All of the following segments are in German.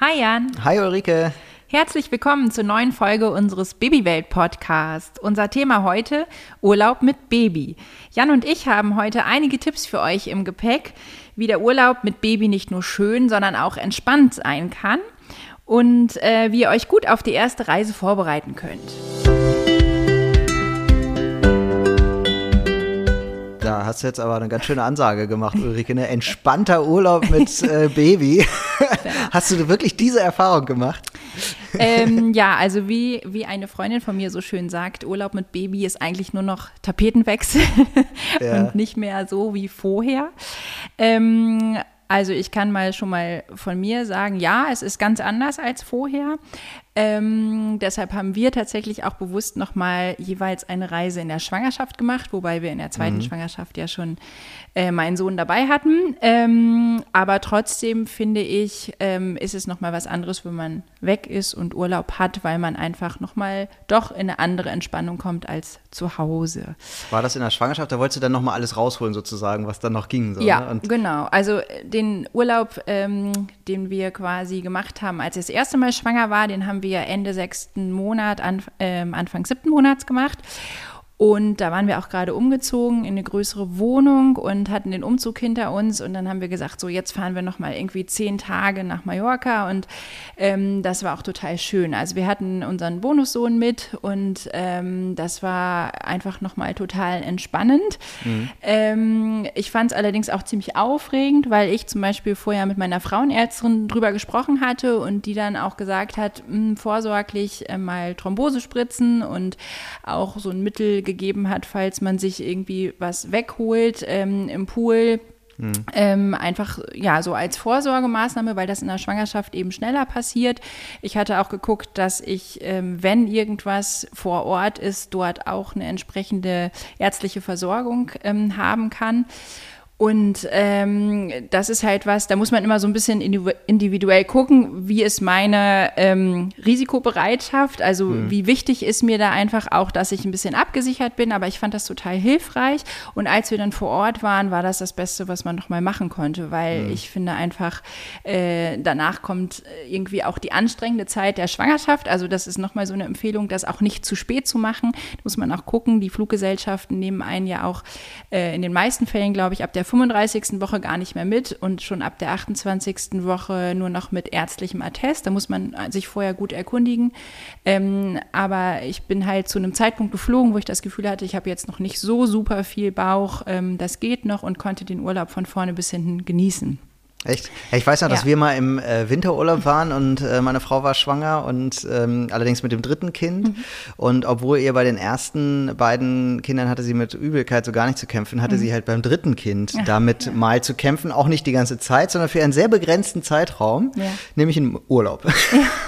Hi Jan. Hi Ulrike. Herzlich willkommen zur neuen Folge unseres Babywelt Podcasts. Unser Thema heute Urlaub mit Baby. Jan und ich haben heute einige Tipps für euch im Gepäck, wie der Urlaub mit Baby nicht nur schön, sondern auch entspannt sein kann und äh, wie ihr euch gut auf die erste Reise vorbereiten könnt. Da hast du jetzt aber eine ganz schöne Ansage gemacht, Ulrike. Ein ne? entspannter Urlaub mit äh, Baby. hast du wirklich diese Erfahrung gemacht? Ähm, ja, also wie, wie eine Freundin von mir so schön sagt, Urlaub mit Baby ist eigentlich nur noch Tapetenwechsel ja. und nicht mehr so wie vorher. Ähm, also ich kann mal schon mal von mir sagen, ja, es ist ganz anders als vorher. Ähm, deshalb haben wir tatsächlich auch bewusst nochmal jeweils eine Reise in der Schwangerschaft gemacht, wobei wir in der zweiten mhm. Schwangerschaft ja schon äh, meinen Sohn dabei hatten. Ähm, aber trotzdem finde ich, ähm, ist es nochmal was anderes, wenn man weg ist und Urlaub hat, weil man einfach nochmal doch in eine andere Entspannung kommt als zu Hause. War das in der Schwangerschaft? Da wolltest du dann nochmal alles rausholen sozusagen, was dann noch ging? So, ja, ne? genau. Also äh, den Urlaub, ähm, den wir quasi gemacht haben, als ich das erste Mal schwanger war, den haben wir wir Ende sechsten Monat, äh, Anfang siebten Monats gemacht. Und da waren wir auch gerade umgezogen in eine größere Wohnung und hatten den Umzug hinter uns. Und dann haben wir gesagt, so jetzt fahren wir noch mal irgendwie zehn Tage nach Mallorca. Und ähm, das war auch total schön. Also wir hatten unseren Bonussohn mit und ähm, das war einfach noch mal total entspannend. Mhm. Ähm, ich fand es allerdings auch ziemlich aufregend, weil ich zum Beispiel vorher mit meiner Frauenärztin drüber gesprochen hatte und die dann auch gesagt hat, mh, hm, vorsorglich äh, mal Thrombose spritzen und auch so ein Mittel gegeben hat, falls man sich irgendwie was wegholt ähm, im Pool. Mhm. Ähm, einfach ja so als Vorsorgemaßnahme, weil das in der Schwangerschaft eben schneller passiert. Ich hatte auch geguckt, dass ich, ähm, wenn irgendwas vor Ort ist, dort auch eine entsprechende ärztliche Versorgung ähm, haben kann. Und ähm, das ist halt was, da muss man immer so ein bisschen individuell gucken, wie ist meine ähm, Risikobereitschaft, also mhm. wie wichtig ist mir da einfach auch, dass ich ein bisschen abgesichert bin, aber ich fand das total hilfreich. Und als wir dann vor Ort waren, war das das Beste, was man noch mal machen konnte, weil mhm. ich finde einfach, äh, danach kommt irgendwie auch die anstrengende Zeit der Schwangerschaft. Also das ist noch mal so eine Empfehlung, das auch nicht zu spät zu machen. Da muss man auch gucken, die Fluggesellschaften nehmen einen ja auch äh, in den meisten Fällen, glaube ich, ab der 35. Woche gar nicht mehr mit und schon ab der 28. Woche nur noch mit ärztlichem Attest. Da muss man sich vorher gut erkundigen. Ähm, aber ich bin halt zu einem Zeitpunkt geflogen, wo ich das Gefühl hatte, ich habe jetzt noch nicht so super viel Bauch. Ähm, das geht noch und konnte den Urlaub von vorne bis hinten genießen. Echt? Ich weiß noch, dass ja. wir mal im äh, Winterurlaub waren und äh, meine Frau war schwanger und ähm, allerdings mit dem dritten Kind. Mhm. Und obwohl ihr bei den ersten beiden Kindern hatte sie mit Übelkeit so gar nicht zu kämpfen, hatte mhm. sie halt beim dritten Kind ja. damit ja. mal zu kämpfen. Auch nicht die ganze Zeit, sondern für einen sehr begrenzten Zeitraum, nämlich im Urlaub.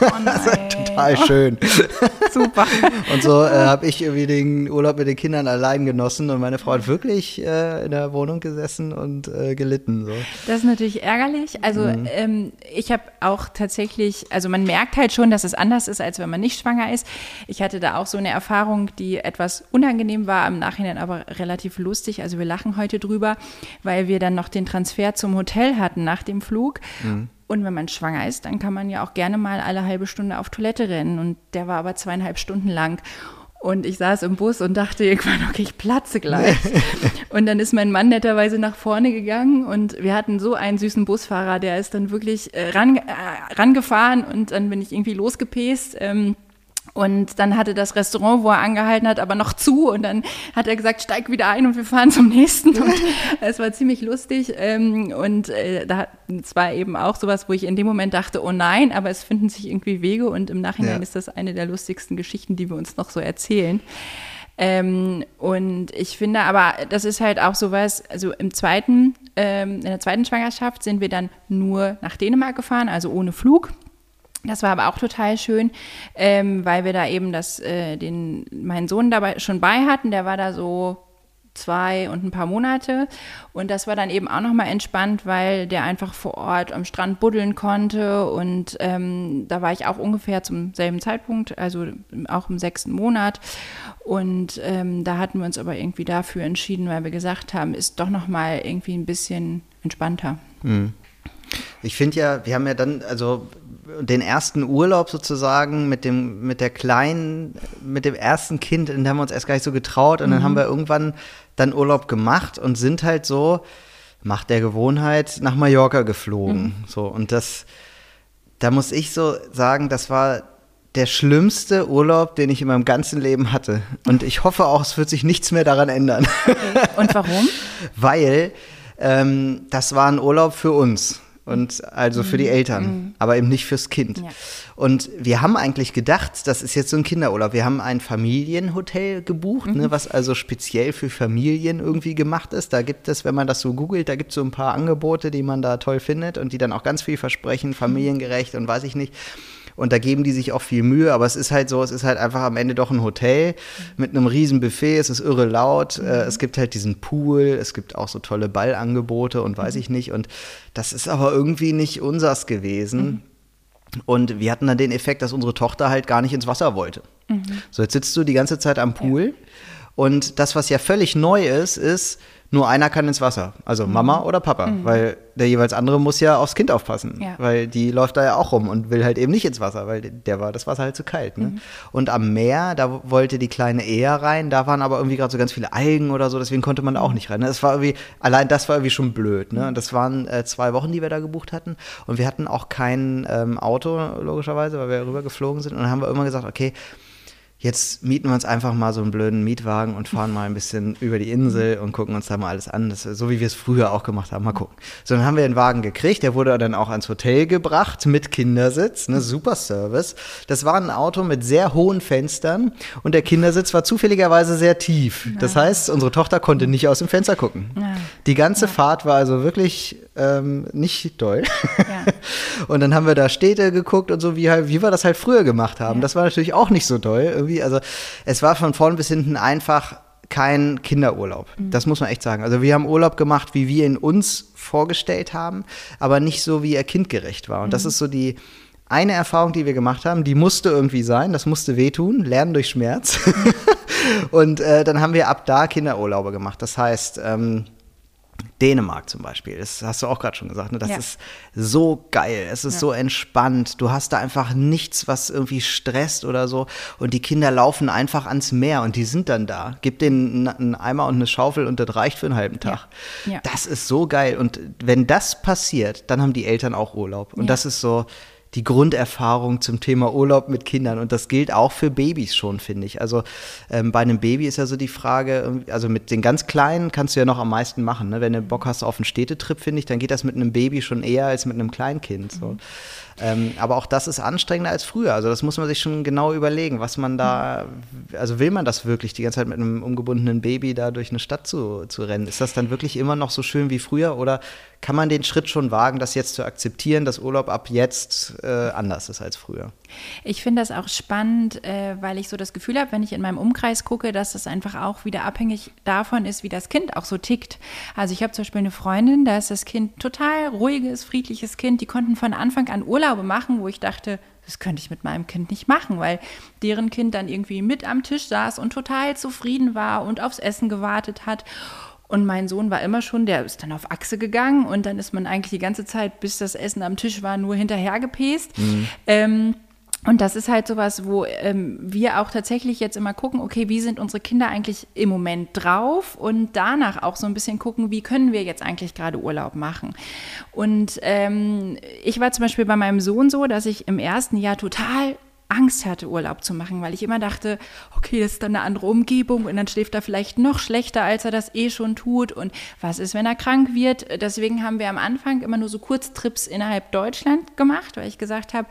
Oh das war total schön. Super. und so äh, habe ich irgendwie den Urlaub mit den Kindern allein genossen und meine Frau hat wirklich äh, in der Wohnung gesessen und äh, gelitten. So. Das ist natürlich ärgerlich ärgerlich. Also mhm. ähm, ich habe auch tatsächlich, also man merkt halt schon, dass es anders ist, als wenn man nicht schwanger ist. Ich hatte da auch so eine Erfahrung, die etwas unangenehm war, im Nachhinein aber relativ lustig. Also wir lachen heute drüber, weil wir dann noch den Transfer zum Hotel hatten nach dem Flug. Mhm. Und wenn man schwanger ist, dann kann man ja auch gerne mal alle halbe Stunde auf Toilette rennen. Und der war aber zweieinhalb Stunden lang. Und ich saß im Bus und dachte irgendwann, okay, ich platze gleich. und dann ist mein Mann netterweise nach vorne gegangen und wir hatten so einen süßen Busfahrer, der ist dann wirklich äh, ran, äh, rangefahren und dann bin ich irgendwie losgepest. Ähm, und dann hatte das Restaurant, wo er angehalten hat, aber noch zu. Und dann hat er gesagt, steig wieder ein und wir fahren zum nächsten. Und es war ziemlich lustig. Ähm, und äh, da, es war eben auch sowas, wo ich in dem Moment dachte, oh nein, aber es finden sich irgendwie Wege. Und im Nachhinein ja. ist das eine der lustigsten Geschichten, die wir uns noch so erzählen. Ähm, und ich finde aber, das ist halt auch sowas, also im zweiten, ähm, in der zweiten Schwangerschaft sind wir dann nur nach Dänemark gefahren, also ohne Flug. Das war aber auch total schön, ähm, weil wir da eben das, äh, den, meinen Sohn dabei schon bei hatten. Der war da so zwei und ein paar Monate. Und das war dann eben auch nochmal entspannt, weil der einfach vor Ort am Strand buddeln konnte. Und ähm, da war ich auch ungefähr zum selben Zeitpunkt, also auch im sechsten Monat. Und ähm, da hatten wir uns aber irgendwie dafür entschieden, weil wir gesagt haben, ist doch nochmal irgendwie ein bisschen entspannter. Mhm. Ich finde ja, wir haben ja dann, also den ersten Urlaub sozusagen mit dem, mit der kleinen, mit dem ersten Kind, den haben wir uns erst gar nicht so getraut. Und mhm. dann haben wir irgendwann dann Urlaub gemacht und sind halt so, Macht der Gewohnheit, nach Mallorca geflogen. Mhm. So, und das, da muss ich so sagen, das war der schlimmste Urlaub, den ich in meinem ganzen Leben hatte. Und ich hoffe auch, es wird sich nichts mehr daran ändern. Okay. Und warum? Weil ähm, das war ein Urlaub für uns und also für die mhm. Eltern, mhm. aber eben nicht fürs Kind. Ja. Und wir haben eigentlich gedacht, das ist jetzt so ein Kinderurlaub. Wir haben ein Familienhotel gebucht, ne, mhm. ne, was also speziell für Familien irgendwie gemacht ist. Da gibt es, wenn man das so googelt, da gibt es so ein paar Angebote, die man da toll findet und die dann auch ganz viel versprechen, familiengerecht und weiß ich nicht. Und da geben die sich auch viel Mühe, aber es ist halt so, es ist halt einfach am Ende doch ein Hotel mit einem riesen Buffet, es ist irre laut, äh, mhm. es gibt halt diesen Pool, es gibt auch so tolle Ballangebote und weiß mhm. ich nicht. Und das ist aber irgendwie nicht unsers gewesen. Mhm. Und wir hatten dann den Effekt, dass unsere Tochter halt gar nicht ins Wasser wollte. Mhm. So, jetzt sitzt du die ganze Zeit am Pool. Ja. Und das, was ja völlig neu ist, ist, nur einer kann ins Wasser. Also mhm. Mama oder Papa. Mhm. Weil der jeweils andere muss ja aufs Kind aufpassen. Ja. Weil die läuft da ja auch rum und will halt eben nicht ins Wasser, weil der war das Wasser halt zu kalt. Ne? Mhm. Und am Meer, da wollte die Kleine eher rein. Da waren aber irgendwie gerade so ganz viele Algen oder so, deswegen konnte man auch nicht rein. Das war irgendwie, allein das war irgendwie schon blöd. Ne? Und das waren äh, zwei Wochen, die wir da gebucht hatten. Und wir hatten auch kein ähm, Auto, logischerweise, weil wir rüber geflogen sind. Und dann haben wir immer gesagt, okay, jetzt mieten wir uns einfach mal so einen blöden Mietwagen und fahren mal ein bisschen über die Insel und gucken uns da mal alles an. Das, so wie wir es früher auch gemacht haben. Mal gucken. So, dann haben wir den Wagen gekriegt. Der wurde dann auch ans Hotel gebracht mit Kindersitz. Ne, super Service. Das war ein Auto mit sehr hohen Fenstern und der Kindersitz war zufälligerweise sehr tief. Das heißt, unsere Tochter konnte nicht aus dem Fenster gucken. Die ganze Fahrt war also wirklich ähm, nicht doll. Ja. Und dann haben wir da Städte geguckt und so, wie, halt, wie wir das halt früher gemacht haben. Ja. Das war natürlich auch nicht so doll. Irgendwie. Also es war von vorn bis hinten einfach kein Kinderurlaub. Mhm. Das muss man echt sagen. Also wir haben Urlaub gemacht, wie wir ihn uns vorgestellt haben, aber nicht so, wie er kindgerecht war. Und mhm. das ist so die eine Erfahrung, die wir gemacht haben, die musste irgendwie sein, das musste wehtun, lernen durch Schmerz. und äh, dann haben wir ab da Kinderurlaube gemacht. Das heißt, ähm, Dänemark zum Beispiel, das hast du auch gerade schon gesagt, ne? das ja. ist so geil, es ist ja. so entspannt, du hast da einfach nichts, was irgendwie stresst oder so und die Kinder laufen einfach ans Meer und die sind dann da. Gib denen einen Eimer und eine Schaufel und das reicht für einen halben Tag. Ja. Das ist so geil und wenn das passiert, dann haben die Eltern auch Urlaub und das ist so, die Grunderfahrung zum Thema Urlaub mit Kindern. Und das gilt auch für Babys schon, finde ich. Also ähm, bei einem Baby ist ja so die Frage, also mit den ganz Kleinen kannst du ja noch am meisten machen. Ne? Wenn du Bock hast auf einen Städtetrip, finde ich, dann geht das mit einem Baby schon eher als mit einem Kleinkind. So. Mhm. Ähm, aber auch das ist anstrengender als früher. Also das muss man sich schon genau überlegen, was man da, also will man das wirklich, die ganze Zeit mit einem umgebundenen Baby da durch eine Stadt zu, zu rennen? Ist das dann wirklich immer noch so schön wie früher oder kann man den Schritt schon wagen, das jetzt zu akzeptieren, dass Urlaub ab jetzt äh, anders ist als früher? Ich finde das auch spannend, äh, weil ich so das Gefühl habe, wenn ich in meinem Umkreis gucke, dass das einfach auch wieder abhängig davon ist, wie das Kind auch so tickt. Also ich habe zum Beispiel eine Freundin, da ist das Kind total ruhiges, friedliches Kind. Die konnten von Anfang an Urlaube machen, wo ich dachte, das könnte ich mit meinem Kind nicht machen, weil deren Kind dann irgendwie mit am Tisch saß und total zufrieden war und aufs Essen gewartet hat. Und mein Sohn war immer schon, der ist dann auf Achse gegangen und dann ist man eigentlich die ganze Zeit, bis das Essen am Tisch war, nur hinterhergepest. Mhm. Ähm, und das ist halt sowas, wo ähm, wir auch tatsächlich jetzt immer gucken, okay, wie sind unsere Kinder eigentlich im Moment drauf und danach auch so ein bisschen gucken, wie können wir jetzt eigentlich gerade Urlaub machen. Und ähm, ich war zum Beispiel bei meinem Sohn so, dass ich im ersten Jahr total Angst hatte, Urlaub zu machen, weil ich immer dachte, okay, das ist dann eine andere Umgebung und dann schläft er vielleicht noch schlechter, als er das eh schon tut. Und was ist, wenn er krank wird? Deswegen haben wir am Anfang immer nur so Kurztrips innerhalb Deutschland gemacht, weil ich gesagt habe,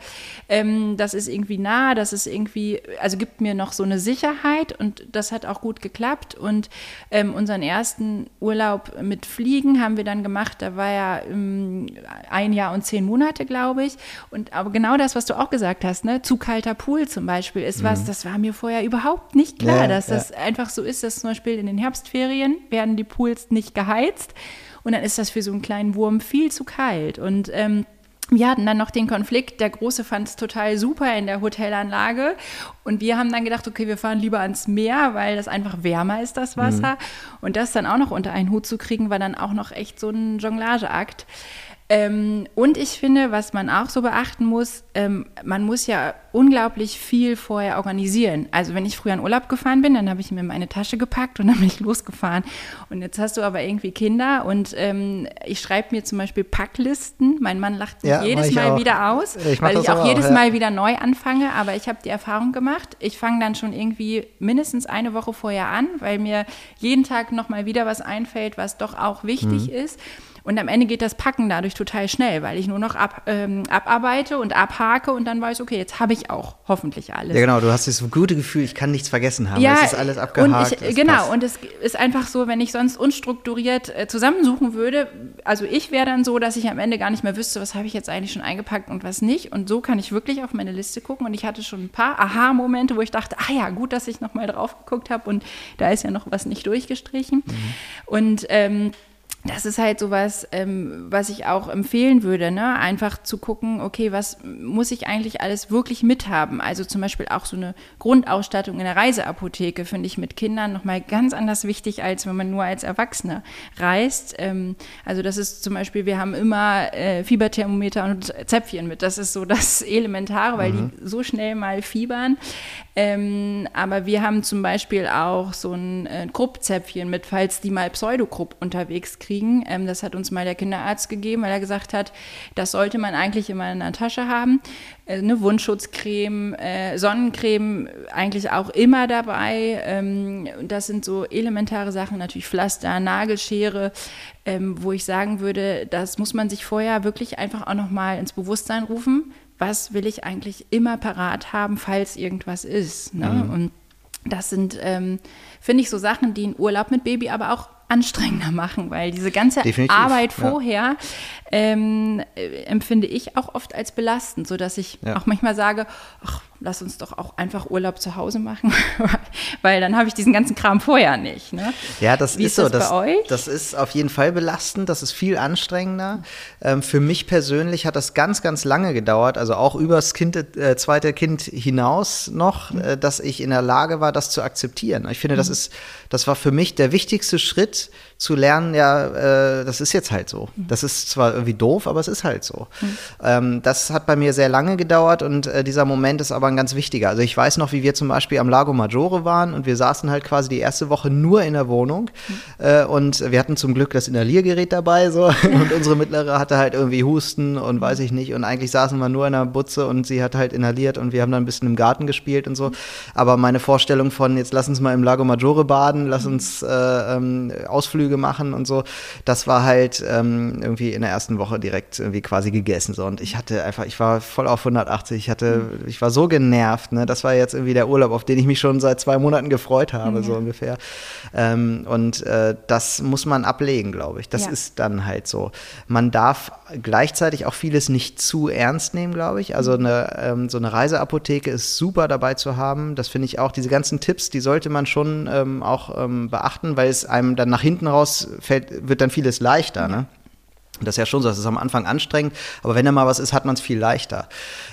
ähm, das ist irgendwie nah, das ist irgendwie, also gibt mir noch so eine Sicherheit und das hat auch gut geklappt. Und ähm, unseren ersten Urlaub mit Fliegen haben wir dann gemacht, da war ja ähm, ein Jahr und zehn Monate, glaube ich. Und aber genau das, was du auch gesagt hast, ne, zu kalter kalter Pool zum Beispiel ist was, mhm. das war mir vorher überhaupt nicht klar, ja, dass ja. das einfach so ist, dass zum Beispiel in den Herbstferien werden die Pools nicht geheizt und dann ist das für so einen kleinen Wurm viel zu kalt und ähm, wir hatten dann noch den Konflikt, der Große fand es total super in der Hotelanlage und wir haben dann gedacht, okay, wir fahren lieber ans Meer, weil das einfach wärmer ist, das Wasser. Mhm. Und das dann auch noch unter einen Hut zu kriegen, war dann auch noch echt so ein Jonglageakt. Ähm, und ich finde, was man auch so beachten muss, ähm, man muss ja unglaublich viel vorher organisieren. Also wenn ich früher in Urlaub gefahren bin, dann habe ich mir meine Tasche gepackt und dann bin ich losgefahren. Und jetzt hast du aber irgendwie Kinder und ähm, ich schreibe mir zum Beispiel Packlisten. Mein Mann lacht sich ja, jedes Mal auch. wieder aus, ich weil ich auch, auch jedes ja. Mal wieder neu anfange. Aber ich habe die Erfahrung gemacht, ich fange dann schon irgendwie mindestens eine Woche vorher an, weil mir jeden Tag nochmal wieder was einfällt, was doch auch wichtig mhm. ist. Und am Ende geht das Packen dadurch total schnell, weil ich nur noch ab, ähm, abarbeite und abhake und dann weiß, okay, jetzt habe ich auch hoffentlich alles. Ja, genau, du hast dieses gute Gefühl, ich kann nichts vergessen haben. Ja, es ist alles abgehakt. Und ich, genau, passt. und es ist einfach so, wenn ich sonst unstrukturiert äh, zusammensuchen würde, also ich wäre dann so, dass ich am Ende gar nicht mehr wüsste, was habe ich jetzt eigentlich schon eingepackt und was nicht. Und so kann ich wirklich auf meine Liste gucken. Und ich hatte schon ein paar Aha-Momente, wo ich dachte, ah ja, gut, dass ich nochmal drauf geguckt habe und da ist ja noch was nicht durchgestrichen. Mhm. Und ähm, das ist halt sowas, ähm, was ich auch empfehlen würde, ne? Einfach zu gucken, okay, was muss ich eigentlich alles wirklich mithaben? Also zum Beispiel auch so eine Grundausstattung in der Reiseapotheke finde ich mit Kindern nochmal ganz anders wichtig, als wenn man nur als Erwachsene reist. Ähm, also das ist zum Beispiel, wir haben immer äh, Fieberthermometer und Zäpfchen mit. Das ist so das Elementare, weil mhm. die so schnell mal fiebern. Ähm, aber wir haben zum Beispiel auch so ein äh, Kruppzäpfchen mit, falls die mal Pseudokrupp unterwegs kriegen. Ähm, das hat uns mal der Kinderarzt gegeben, weil er gesagt hat, das sollte man eigentlich immer in der Tasche haben. Äh, eine Wundschutzcreme, äh, Sonnencreme eigentlich auch immer dabei. Ähm, das sind so elementare Sachen, natürlich Pflaster, Nagelschere, ähm, wo ich sagen würde, das muss man sich vorher wirklich einfach auch nochmal ins Bewusstsein rufen was will ich eigentlich immer parat haben, falls irgendwas ist. Ne? Mhm. Und das sind, ähm, finde ich, so Sachen, die einen Urlaub mit Baby aber auch anstrengender machen, weil diese ganze Definitiv, Arbeit vorher. Ähm, äh, empfinde ich auch oft als belastend, sodass ich ja. auch manchmal sage, ach, lass uns doch auch einfach Urlaub zu Hause machen, weil dann habe ich diesen ganzen Kram vorher nicht. Ne? Ja, das Wie ist, so. Das, euch? das ist auf jeden Fall belastend, das ist viel anstrengender. Ähm, für mich persönlich hat das ganz, ganz lange gedauert, also auch übers kind, äh, zweite Kind hinaus noch, mhm. äh, dass ich in der Lage war, das zu akzeptieren. Ich finde, mhm. das ist, das war für mich der wichtigste Schritt, zu lernen, ja, äh, das ist jetzt halt so. Mhm. Das ist zwar irgendwie doof, aber es ist halt so. Mhm. Ähm, das hat bei mir sehr lange gedauert und äh, dieser Moment ist aber ein ganz wichtiger. Also ich weiß noch, wie wir zum Beispiel am Lago Maggiore waren und wir saßen halt quasi die erste Woche nur in der Wohnung mhm. äh, und wir hatten zum Glück das Inhaliergerät dabei so und unsere Mittlere hatte halt irgendwie Husten und weiß ich nicht und eigentlich saßen wir nur in der Butze und sie hat halt inhaliert und wir haben dann ein bisschen im Garten gespielt und so. Aber meine Vorstellung von jetzt lass uns mal im Lago Maggiore baden, lass uns äh, ähm, Ausflüge Ausflüge machen und so. Das war halt ähm, irgendwie in der ersten Woche direkt irgendwie quasi gegessen. So. Und ich hatte einfach, ich war voll auf 180. Ich hatte, ich war so genervt. Ne? Das war jetzt irgendwie der Urlaub, auf den ich mich schon seit zwei Monaten gefreut habe, ja. so ungefähr. Ähm, und äh, das muss man ablegen, glaube ich. Das ja. ist dann halt so. Man darf gleichzeitig auch vieles nicht zu ernst nehmen, glaube ich. Also eine, ähm, so eine Reiseapotheke ist super dabei zu haben. Das finde ich auch. Diese ganzen Tipps, die sollte man schon ähm, auch ähm, beachten, weil es einem dann nach hinten raus daraus fällt, wird dann vieles leichter. Ne? Das ist ja schon so, das ist am Anfang anstrengend, aber wenn da mal was ist, hat man es viel leichter.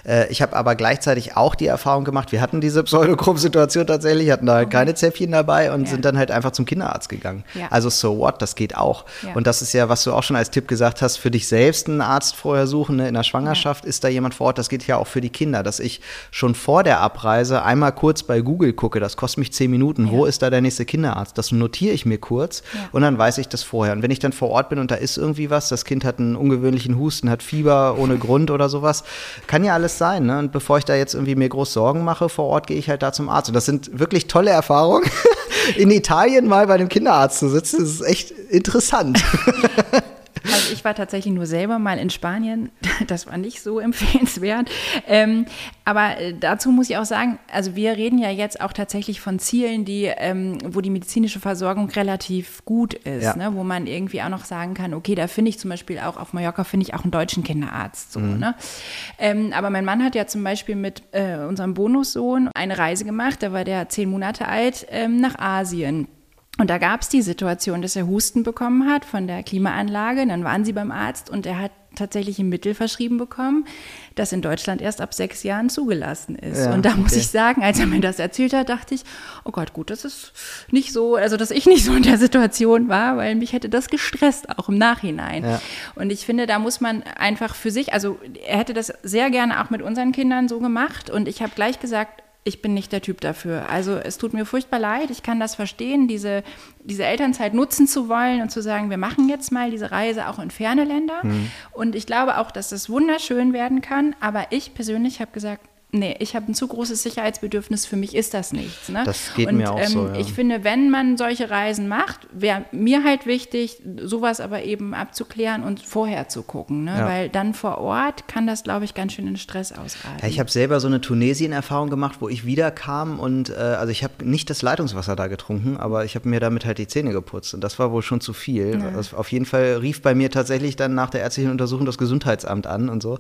Äh, ich habe aber gleichzeitig auch die Erfahrung gemacht, wir hatten diese Pseudogruppensituation tatsächlich, hatten da halt keine Zäpfchen dabei und ja. sind dann halt einfach zum Kinderarzt gegangen. Ja. Also so what, das geht auch. Ja. Und das ist ja, was du auch schon als Tipp gesagt hast, für dich selbst einen Arzt vorher suchen, ne? in der Schwangerschaft ist da jemand vor Ort, das geht ja auch für die Kinder, dass ich schon vor der Abreise einmal kurz bei Google gucke, das kostet mich zehn Minuten, wo ist da der nächste Kinderarzt? Das notiere ich mir kurz und dann weiß ich das vorher. Und wenn ich dann vor Ort bin und da ist irgendwie was, das Kind Kind hat einen ungewöhnlichen Husten, hat Fieber ohne Grund oder sowas. Kann ja alles sein. Ne? Und bevor ich da jetzt irgendwie mir groß Sorgen mache, vor Ort gehe ich halt da zum Arzt. Und das sind wirklich tolle Erfahrungen. In Italien mal bei einem Kinderarzt zu sitzen, das ist echt interessant. Also ich war tatsächlich nur selber mal in Spanien. Das war nicht so empfehlenswert. Ähm, aber äh, dazu muss ich auch sagen, also wir reden ja jetzt auch tatsächlich von Zielen, die, ähm, wo die medizinische Versorgung relativ gut ist, ja. ne? wo man irgendwie auch noch sagen kann, okay, da finde ich zum Beispiel auch auf Mallorca finde ich auch einen deutschen Kinderarzt. So, mhm. ne? Ähm, aber mein Mann hat ja zum Beispiel mit äh, unserem Bonussohn eine Reise gemacht, da war der zehn Monate alt, ähm, nach Asien. Und da gab es die Situation, dass er Husten bekommen hat von der Klimaanlage. Dann waren sie beim Arzt und er hat tatsächlich ein Mittel verschrieben bekommen, das in Deutschland erst ab sechs Jahren zugelassen ist. Ja, und da muss ich sagen, als er mir das erzählt hat, dachte ich, oh Gott, gut, das ist nicht so, also dass ich nicht so in der Situation war, weil mich hätte das gestresst, auch im Nachhinein. Ja. Und ich finde, da muss man einfach für sich, also er hätte das sehr gerne auch mit unseren Kindern so gemacht. Und ich habe gleich gesagt, ich bin nicht der Typ dafür. Also es tut mir furchtbar leid, ich kann das verstehen, diese, diese Elternzeit nutzen zu wollen und zu sagen, wir machen jetzt mal diese Reise auch in ferne Länder. Mhm. Und ich glaube auch, dass das wunderschön werden kann. Aber ich persönlich habe gesagt, nee, ich habe ein zu großes Sicherheitsbedürfnis, für mich ist das nichts. Ne? Das geht und, mir auch ähm, so. Ja. Ich finde, wenn man solche Reisen macht, wäre mir halt wichtig, sowas aber eben abzuklären und vorher zu gucken, ne? Ja. weil dann vor Ort kann das, glaube ich, ganz schön in Stress ausreichen. Ja, ich habe selber so eine Tunesien-Erfahrung gemacht, wo ich wiederkam und äh, also ich habe nicht das Leitungswasser da getrunken, aber ich habe mir damit halt die Zähne geputzt und das war wohl schon zu viel. Also auf jeden Fall rief bei mir tatsächlich dann nach der ärztlichen Untersuchung das Gesundheitsamt an und so. Oh,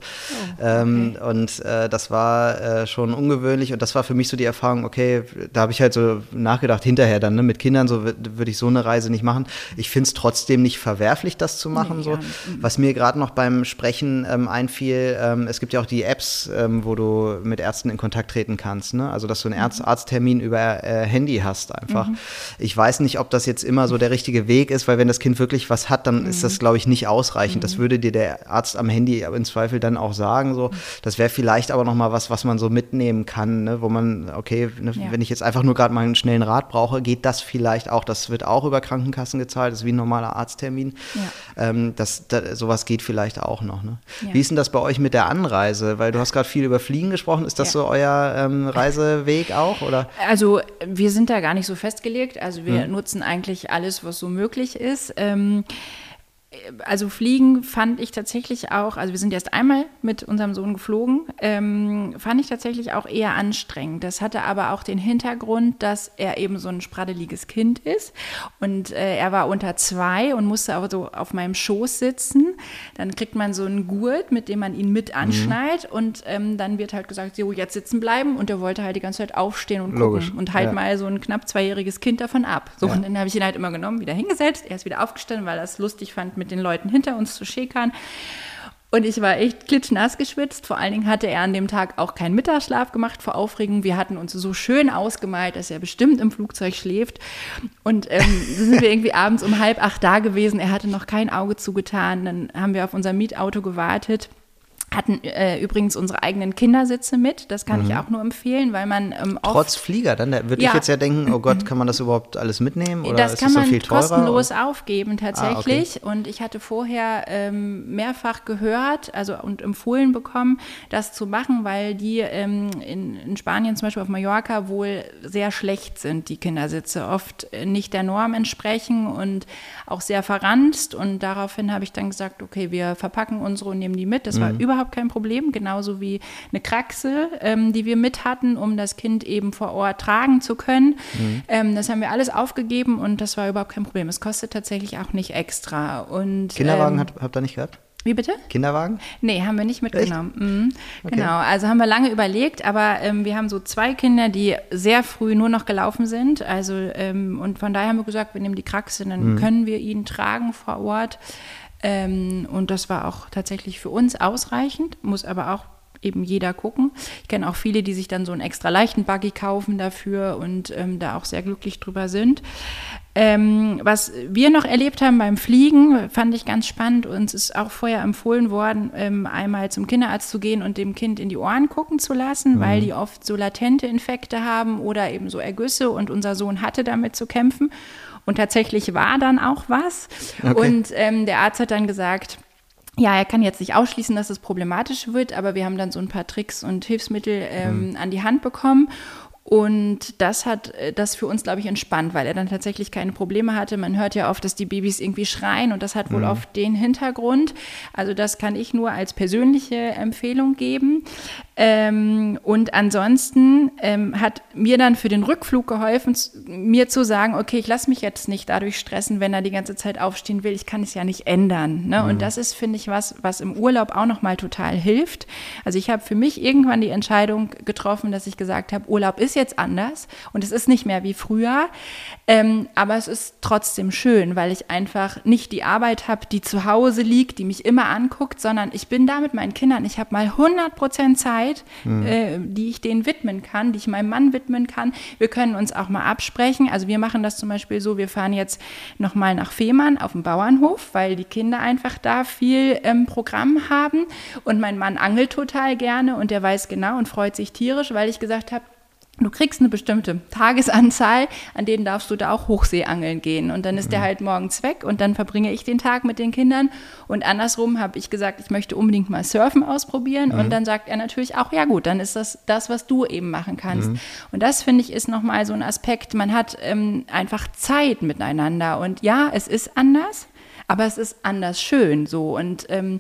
ähm, okay. ähm, und äh, das war äh, schon ungewöhnlich und das war für mich so die Erfahrung, okay, da habe ich halt so nachgedacht, hinterher dann, ne, mit Kindern, so würde ich so eine Reise nicht machen. Ich finde es trotzdem nicht verwerflich, das zu machen. Nee, so. Ja. Was mir gerade noch beim Sprechen ähm, einfiel, ähm, es gibt ja auch die Apps, ähm, wo du mit Ärzten in Kontakt treten kannst. Ne? Also, dass du einen Arzt, mhm. Arzttermin über äh, Handy hast einfach. Mhm. Ich weiß nicht, ob das jetzt immer so der richtige Weg ist, weil wenn das Kind wirklich was hat, dann mhm. ist das, mhm. glaube ich, nicht ausreichend. Das mhm. würde dir der Arzt am Handy im Zweifel dann auch sagen. So. Das wäre vielleicht aber noch mal was, was man so mitnehmen kann, ne? wo man, okay, ne, ja. wenn ich jetzt einfach nur gerade mal einen schnellen Rat brauche, geht das vielleicht auch. Das wird auch über Krankenkassen gezahlt, das ist wie ein normaler Arzttermin. Ja. Ähm, das, das, sowas geht vielleicht auch noch. Ne? Ja. Wie ist denn das bei euch mit der Anreise? Weil du hast gerade viel über Fliegen gesprochen. Ist das so euer ähm, Reiseweg auch? Oder? Also wir sind da gar nicht so festgelegt. Also wir hm. nutzen eigentlich alles, was so möglich ist. Ähm, also Fliegen fand ich tatsächlich auch, also wir sind erst einmal mit unserem Sohn geflogen, ähm, fand ich tatsächlich auch eher anstrengend. Das hatte aber auch den Hintergrund, dass er eben so ein spraddeliges Kind ist und äh, er war unter zwei und musste aber so auf meinem Schoß sitzen. Dann kriegt man so einen Gurt, mit dem man ihn mit mhm. anschnallt mhm. und ähm, dann wird halt gesagt, so jetzt sitzen bleiben und er wollte halt die ganze Zeit aufstehen und Logisch. gucken und halt ja. mal so ein knapp zweijähriges Kind davon ab. So, ja. und dann habe ich ihn halt immer genommen, wieder hingesetzt, er ist wieder aufgestanden, weil er es lustig fand, mit den Leuten hinter uns zu schäkern. Und ich war echt klitschnass geschwitzt. Vor allen Dingen hatte er an dem Tag auch keinen Mittagsschlaf gemacht vor Aufregung. Wir hatten uns so schön ausgemalt, dass er bestimmt im Flugzeug schläft. Und ähm, sind wir irgendwie abends um halb acht da gewesen. Er hatte noch kein Auge zugetan. Dann haben wir auf unser Mietauto gewartet hatten äh, übrigens unsere eigenen Kindersitze mit. Das kann mhm. ich auch nur empfehlen, weil man ähm, Trotz Flieger, dann würde ja. ich jetzt ja denken, oh Gott, kann man das überhaupt alles mitnehmen? Oder das ist kann das man so viel teurer? kostenlos aufgeben tatsächlich. Ah, okay. Und ich hatte vorher ähm, mehrfach gehört, also und empfohlen bekommen, das zu machen, weil die ähm, in, in, Spanien, zum Beispiel auf Mallorca, wohl sehr schlecht sind, die Kindersitze, oft nicht der Norm entsprechen und auch sehr verranzt. Und daraufhin habe ich dann gesagt, okay, wir verpacken unsere und nehmen die mit. Das mhm. war überhaupt überhaupt kein Problem, genauso wie eine Kraxe, ähm, die wir mit hatten, um das Kind eben vor Ort tragen zu können. Mhm. Ähm, das haben wir alles aufgegeben und das war überhaupt kein Problem. Es kostet tatsächlich auch nicht extra. Und, Kinderwagen ähm, habt ihr nicht gehabt? Wie bitte? Kinderwagen? Nee, haben wir nicht mitgenommen. Mhm. Okay. Genau, also haben wir lange überlegt, aber ähm, wir haben so zwei Kinder, die sehr früh nur noch gelaufen sind. Also ähm, und von daher haben wir gesagt, wir nehmen die Kraxe, dann mhm. können wir ihn tragen vor Ort. Ähm, und das war auch tatsächlich für uns ausreichend, muss aber auch eben jeder gucken. Ich kenne auch viele, die sich dann so einen extra leichten Buggy kaufen dafür und ähm, da auch sehr glücklich drüber sind. Ähm, was wir noch erlebt haben beim Fliegen, fand ich ganz spannend. Uns ist auch vorher empfohlen worden, ähm, einmal zum Kinderarzt zu gehen und dem Kind in die Ohren gucken zu lassen, mhm. weil die oft so latente Infekte haben oder eben so Ergüsse und unser Sohn hatte damit zu kämpfen. Und tatsächlich war dann auch was. Okay. Und ähm, der Arzt hat dann gesagt, ja, er kann jetzt nicht ausschließen, dass es problematisch wird, aber wir haben dann so ein paar Tricks und Hilfsmittel ähm, mhm. an die Hand bekommen. Und das hat äh, das für uns, glaube ich, entspannt, weil er dann tatsächlich keine Probleme hatte. Man hört ja oft, dass die Babys irgendwie schreien und das hat wohl mhm. oft den Hintergrund. Also das kann ich nur als persönliche Empfehlung geben. Ähm, und ansonsten ähm, hat mir dann für den Rückflug geholfen, mir zu sagen, okay, ich lasse mich jetzt nicht dadurch stressen, wenn er die ganze Zeit aufstehen will. Ich kann es ja nicht ändern. Ne? Mhm. Und das ist, finde ich, was, was im Urlaub auch nochmal total hilft. Also ich habe für mich irgendwann die Entscheidung getroffen, dass ich gesagt habe, Urlaub ist jetzt anders und es ist nicht mehr wie früher. Ähm, aber es ist trotzdem schön, weil ich einfach nicht die Arbeit habe, die zu Hause liegt, die mich immer anguckt, sondern ich bin da mit meinen Kindern. Ich habe mal 100 Prozent Zeit, mhm. äh, die ich denen widmen kann, die ich meinem Mann widmen kann. Wir können uns auch mal absprechen. Also wir machen das zum Beispiel so, wir fahren jetzt nochmal nach Fehmarn auf dem Bauernhof, weil die Kinder einfach da viel ähm, Programm haben. Und mein Mann angelt total gerne und der weiß genau und freut sich tierisch, weil ich gesagt habe, Du kriegst eine bestimmte Tagesanzahl, an denen darfst du da auch Hochseeangeln gehen. Und dann ist mhm. der halt morgens weg und dann verbringe ich den Tag mit den Kindern. Und andersrum habe ich gesagt, ich möchte unbedingt mal Surfen ausprobieren. Mhm. Und dann sagt er natürlich auch, ja gut, dann ist das das, was du eben machen kannst. Mhm. Und das finde ich ist nochmal so ein Aspekt. Man hat ähm, einfach Zeit miteinander. Und ja, es ist anders, aber es ist anders schön so. Und ähm,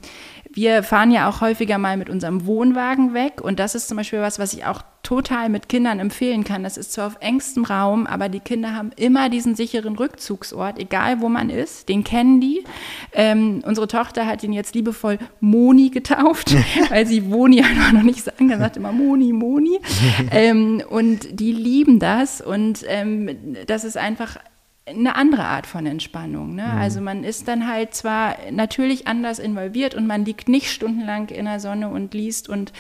wir fahren ja auch häufiger mal mit unserem Wohnwagen weg und das ist zum Beispiel was, was ich auch total mit Kindern empfehlen kann. Das ist zwar auf engstem Raum, aber die Kinder haben immer diesen sicheren Rückzugsort, egal wo man ist. Den kennen die. Ähm, unsere Tochter hat ihn jetzt liebevoll Moni getauft, weil sie Woni einfach noch nicht sagen. Dann sagt immer Moni, Moni. Ähm, und die lieben das und ähm, das ist einfach eine andere Art von Entspannung. Ne? Mhm. Also man ist dann halt zwar natürlich anders involviert und man liegt nicht stundenlang in der Sonne und liest und